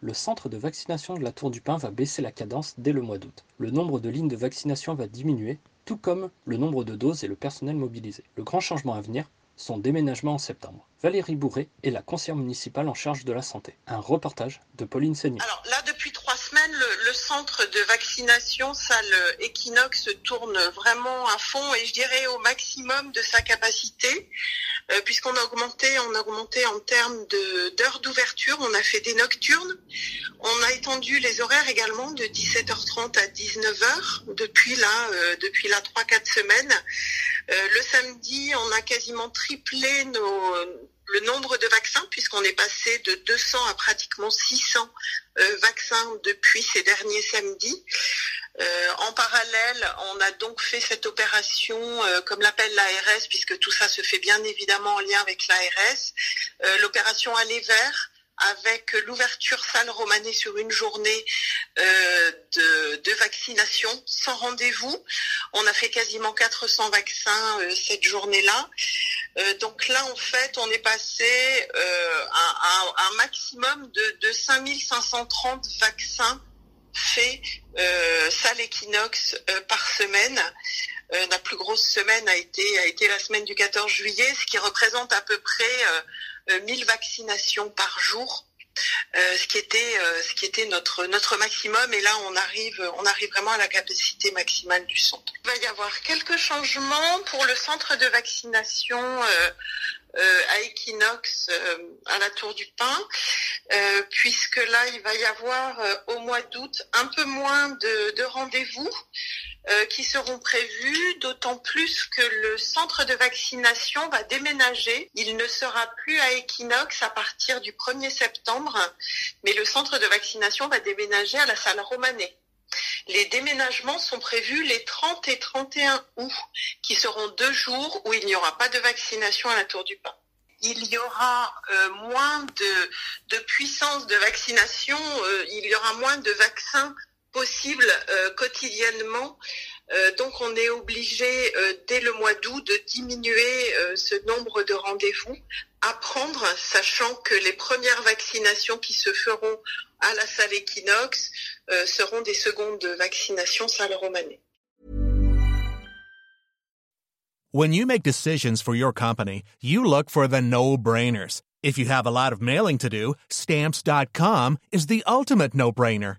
le centre de vaccination de la Tour du Pin va baisser la cadence dès le mois d'août. Le nombre de lignes de vaccination va diminuer, tout comme le nombre de doses et le personnel mobilisé. Le grand changement à venir, son déménagement en septembre. Valérie Bourré est la conseillère municipale en charge de la santé. Un reportage de Pauline trois le, le, centre de vaccination salle Equinox tourne vraiment à fond et je dirais au maximum de sa capacité. Euh, puisqu'on a augmenté, on a augmenté en termes d'heures d'ouverture, on a fait des nocturnes, on a étendu les horaires également de 17h30 à 19h depuis là, euh, depuis là 3-4 semaines. Euh, le samedi, on a quasiment triplé le nombre de vaccins puisqu'on est passé de 200 à pratiquement 600 euh, vaccins depuis ces derniers samedis. Euh, en parallèle, on a donc fait cette opération, euh, comme l'appelle l'ARS, puisque tout ça se fait bien évidemment en lien avec l'ARS, l'opération Aller vert, avec l'ouverture salle romanée sur une journée de, vaccination sans rendez-vous. On a fait quasiment 400 vaccins cette journée-là. Euh, donc là, en fait, on est passé à, à, un maximum de, de 5530 vaccins faits salle équinoxe par semaine. Euh, la plus grosse semaine a été, a été la semaine du 14 juillet, ce qui représente à peu près euh, 1000 vaccinations par jour. Euh, ce qui était ce qui était notre notre maximum et là on arrive on arrive vraiment à la capacité maximale du centre. Il va y avoir quelques changements pour le centre de vaccination euh, à Equinox à la Tour du Pin, puisque là il va y avoir au mois d'août un peu moins de, de rendez-vous euh, qui seront prévus, d'autant plus que le centre de vaccination va déménager. Il ne sera plus à Equinox à partir du 1er septembre, mais le centre de vaccination va déménager à la salle Romanet. Les déménagements sont prévus les 30 et 31 août, qui seront deux jours où il n'y aura pas de vaccination à la Tour du Pin il y aura euh, moins de, de, puissance de vaccination, euh, il y aura moins de vaccins possible euh, quotidiennement. Euh, donc on est obligé euh, dès le mois d'août de diminuer ce nombre de rendez-vous à prendre, sachant que les premières vaccinations qui se feront à la salle Equinox seront des secondes vaccinations salle Romanée. When you make decisions for your company, you look for the no-brainers. If you have a lot of mailing to do, stamps.com is the ultimate no-brainer.